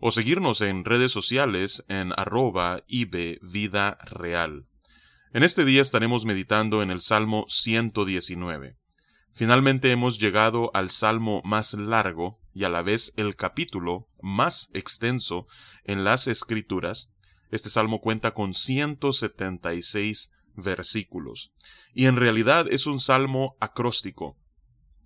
o seguirnos en redes sociales en arroba Vida Real. En este día estaremos meditando en el Salmo 119. Finalmente hemos llegado al salmo más largo y a la vez el capítulo más extenso en las Escrituras. Este salmo cuenta con 176 versículos. Y en realidad es un salmo acróstico.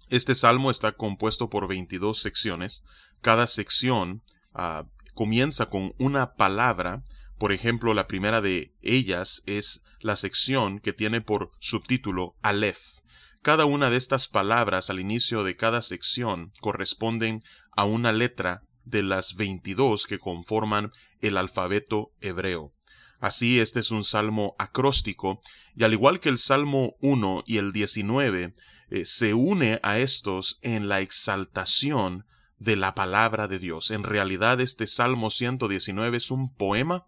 Este salmo está compuesto por 22 secciones. Cada sección Ah, comienza con una palabra. Por ejemplo, la primera de ellas es la sección que tiene por subtítulo Aleph. Cada una de estas palabras al inicio de cada sección corresponden a una letra de las 22 que conforman el alfabeto hebreo. Así, este es un salmo acróstico, y al igual que el Salmo 1 y el 19, eh, se une a estos en la exaltación de la palabra de Dios. En realidad este Salmo 119 es un poema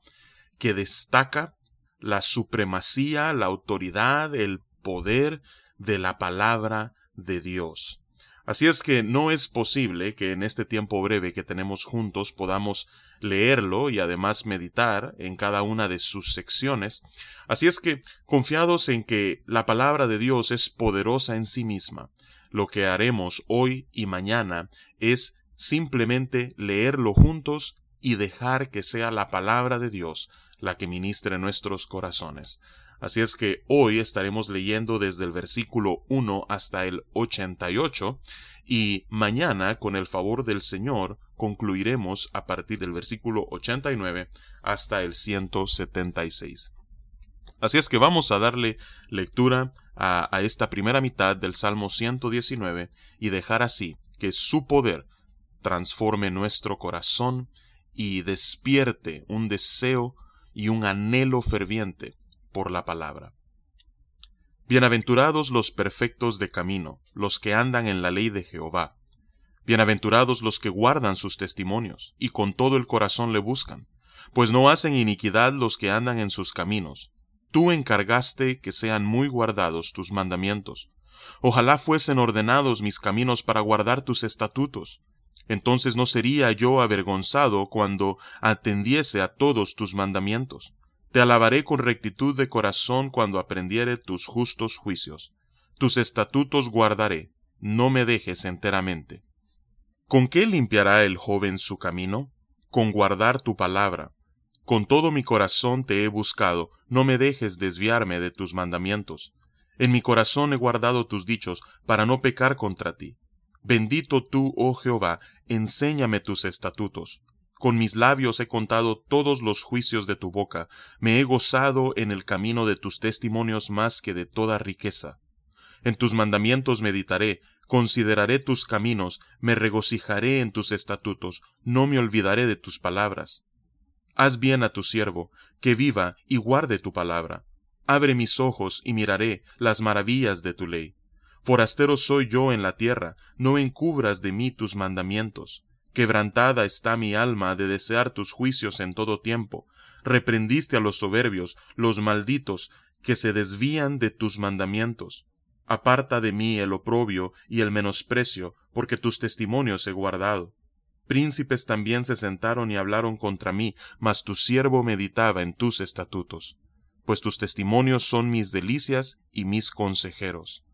que destaca la supremacía, la autoridad, el poder de la palabra de Dios. Así es que no es posible que en este tiempo breve que tenemos juntos podamos leerlo y además meditar en cada una de sus secciones. Así es que, confiados en que la palabra de Dios es poderosa en sí misma, lo que haremos hoy y mañana es simplemente leerlo juntos y dejar que sea la palabra de Dios la que ministre nuestros corazones. Así es que hoy estaremos leyendo desde el versículo 1 hasta el 88 y mañana, con el favor del Señor, concluiremos a partir del versículo 89 hasta el 176. Así es que vamos a darle lectura a, a esta primera mitad del Salmo 119 y dejar así que su poder transforme nuestro corazón y despierte un deseo y un anhelo ferviente por la palabra. Bienaventurados los perfectos de camino, los que andan en la ley de Jehová. Bienaventurados los que guardan sus testimonios, y con todo el corazón le buscan, pues no hacen iniquidad los que andan en sus caminos. Tú encargaste que sean muy guardados tus mandamientos. Ojalá fuesen ordenados mis caminos para guardar tus estatutos entonces no sería yo avergonzado cuando atendiese a todos tus mandamientos. Te alabaré con rectitud de corazón cuando aprendiere tus justos juicios. Tus estatutos guardaré, no me dejes enteramente. ¿Con qué limpiará el joven su camino? Con guardar tu palabra. Con todo mi corazón te he buscado, no me dejes desviarme de tus mandamientos. En mi corazón he guardado tus dichos, para no pecar contra ti. Bendito tú, oh Jehová, enséñame tus estatutos. Con mis labios he contado todos los juicios de tu boca, me he gozado en el camino de tus testimonios más que de toda riqueza. En tus mandamientos meditaré, consideraré tus caminos, me regocijaré en tus estatutos, no me olvidaré de tus palabras. Haz bien a tu siervo, que viva y guarde tu palabra. Abre mis ojos y miraré las maravillas de tu ley. Forastero soy yo en la tierra, no encubras de mí tus mandamientos. Quebrantada está mi alma de desear tus juicios en todo tiempo. Reprendiste a los soberbios, los malditos, que se desvían de tus mandamientos. Aparta de mí el oprobio y el menosprecio, porque tus testimonios he guardado. Príncipes también se sentaron y hablaron contra mí, mas tu siervo meditaba en tus estatutos. Pues tus testimonios son mis delicias y mis consejeros.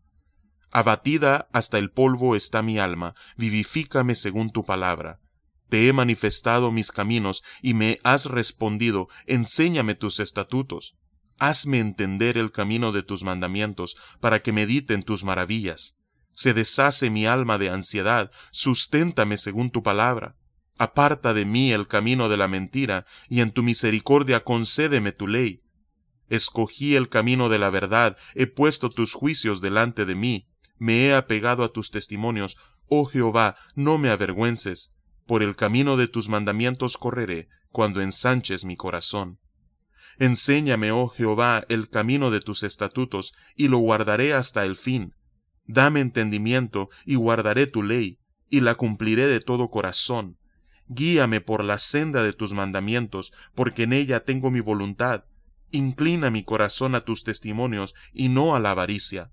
Abatida hasta el polvo está mi alma, vivifícame según tu palabra. Te he manifestado mis caminos y me has respondido, enséñame tus estatutos. Hazme entender el camino de tus mandamientos, para que medite en tus maravillas. Se deshace mi alma de ansiedad, susténtame según tu palabra. Aparta de mí el camino de la mentira, y en tu misericordia concédeme tu ley. Escogí el camino de la verdad, he puesto tus juicios delante de mí me he apegado a tus testimonios, oh Jehová, no me avergüences, por el camino de tus mandamientos correré, cuando ensanches mi corazón. Enséñame, oh Jehová, el camino de tus estatutos, y lo guardaré hasta el fin. Dame entendimiento, y guardaré tu ley, y la cumpliré de todo corazón. Guíame por la senda de tus mandamientos, porque en ella tengo mi voluntad. Inclina mi corazón a tus testimonios, y no a la avaricia.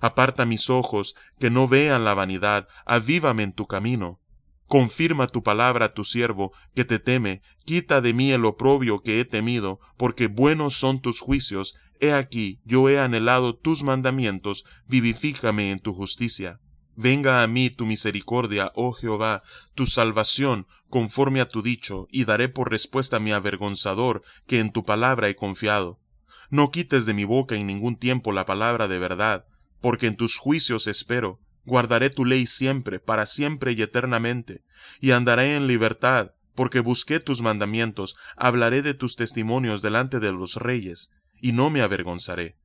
Aparta mis ojos, que no vean la vanidad, avívame en tu camino. Confirma tu palabra a tu siervo, que te teme, quita de mí el oprobio que he temido, porque buenos son tus juicios, he aquí, yo he anhelado tus mandamientos, vivifícame en tu justicia. Venga a mí tu misericordia, oh Jehová, tu salvación, conforme a tu dicho, y daré por respuesta a mi avergonzador, que en tu palabra he confiado. No quites de mi boca en ningún tiempo la palabra de verdad, porque en tus juicios espero. Guardaré tu ley siempre, para siempre y eternamente, y andaré en libertad, porque busqué tus mandamientos, hablaré de tus testimonios delante de los reyes, y no me avergonzaré.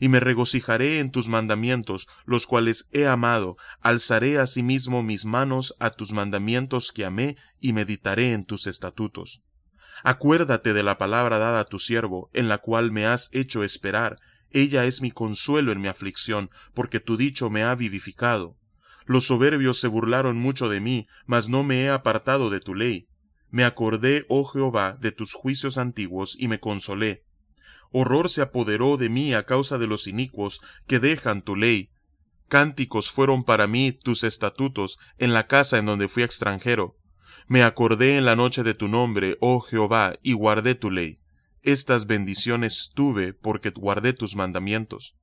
Y me regocijaré en tus mandamientos, los cuales he amado, alzaré asimismo mis manos a tus mandamientos que amé, y meditaré en tus estatutos. Acuérdate de la palabra dada a tu siervo, en la cual me has hecho esperar, ella es mi consuelo en mi aflicción, porque tu dicho me ha vivificado. Los soberbios se burlaron mucho de mí, mas no me he apartado de tu ley. Me acordé, oh Jehová, de tus juicios antiguos, y me consolé. Horror se apoderó de mí a causa de los inicuos que dejan tu ley. Cánticos fueron para mí tus estatutos en la casa en donde fui extranjero. Me acordé en la noche de tu nombre, oh Jehová, y guardé tu ley. Estas bendiciones tuve porque guardé tus mandamientos.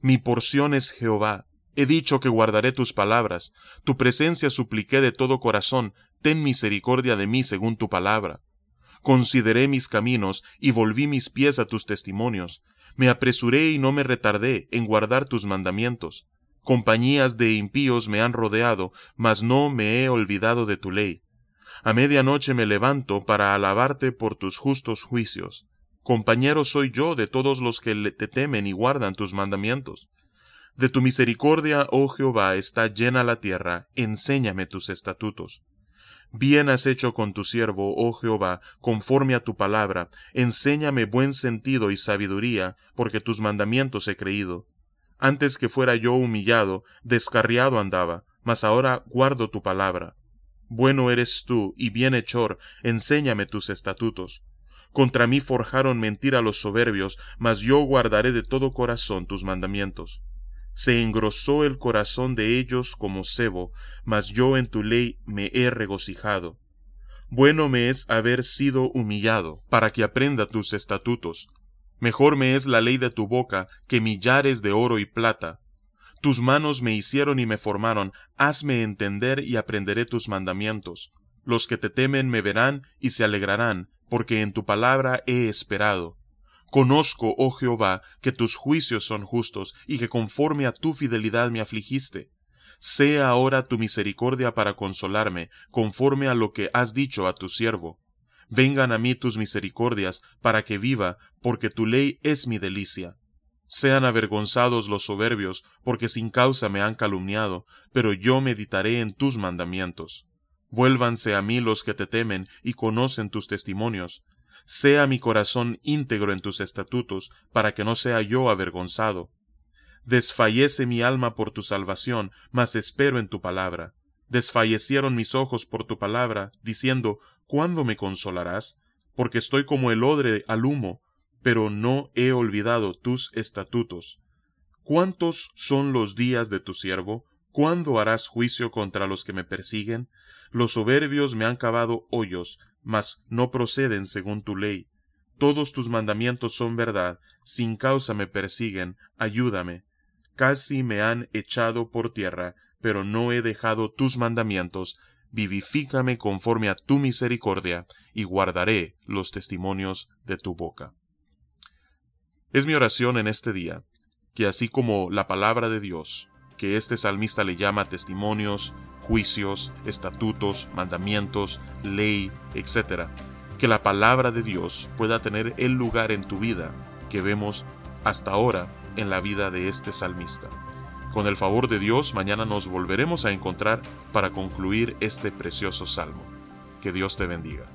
Mi porción es Jehová. He dicho que guardaré tus palabras. Tu presencia supliqué de todo corazón. Ten misericordia de mí según tu palabra. Consideré mis caminos y volví mis pies a tus testimonios. Me apresuré y no me retardé en guardar tus mandamientos. Compañías de impíos me han rodeado, mas no me he olvidado de tu ley. A medianoche me levanto para alabarte por tus justos juicios. Compañero soy yo de todos los que te temen y guardan tus mandamientos. De tu misericordia, oh Jehová, está llena la tierra, enséñame tus estatutos. Bien has hecho con tu siervo, oh Jehová, conforme a tu palabra, enséñame buen sentido y sabiduría, porque tus mandamientos he creído. Antes que fuera yo humillado, descarriado andaba, mas ahora guardo tu palabra. Bueno eres tú y bienhechor, enséñame tus estatutos. Contra mí forjaron mentira los soberbios, mas yo guardaré de todo corazón tus mandamientos. Se engrosó el corazón de ellos como cebo, mas yo en tu ley me he regocijado. Bueno me es haber sido humillado, para que aprenda tus estatutos. Mejor me es la ley de tu boca que millares de oro y plata. Tus manos me hicieron y me formaron, hazme entender y aprenderé tus mandamientos. Los que te temen me verán y se alegrarán, porque en tu palabra he esperado. Conozco, oh Jehová, que tus juicios son justos, y que conforme a tu fidelidad me afligiste. Sea ahora tu misericordia para consolarme, conforme a lo que has dicho a tu siervo. Vengan a mí tus misericordias, para que viva, porque tu ley es mi delicia. Sean avergonzados los soberbios, porque sin causa me han calumniado, pero yo meditaré en tus mandamientos. Vuélvanse a mí los que te temen y conocen tus testimonios. Sea mi corazón íntegro en tus estatutos, para que no sea yo avergonzado. Desfallece mi alma por tu salvación, mas espero en tu palabra. Desfallecieron mis ojos por tu palabra, diciendo, ¿Cuándo me consolarás? Porque estoy como el odre al humo, pero no he olvidado tus estatutos. ¿Cuántos son los días de tu siervo? ¿Cuándo harás juicio contra los que me persiguen? Los soberbios me han cavado hoyos, mas no proceden según tu ley. Todos tus mandamientos son verdad, sin causa me persiguen, ayúdame. Casi me han echado por tierra, pero no he dejado tus mandamientos. Vivifícame conforme a tu misericordia, y guardaré los testimonios de tu boca. Es mi oración en este día, que así como la palabra de Dios que este salmista le llama testimonios, juicios, estatutos, mandamientos, ley, etc. Que la palabra de Dios pueda tener el lugar en tu vida que vemos hasta ahora en la vida de este salmista. Con el favor de Dios, mañana nos volveremos a encontrar para concluir este precioso salmo. Que Dios te bendiga.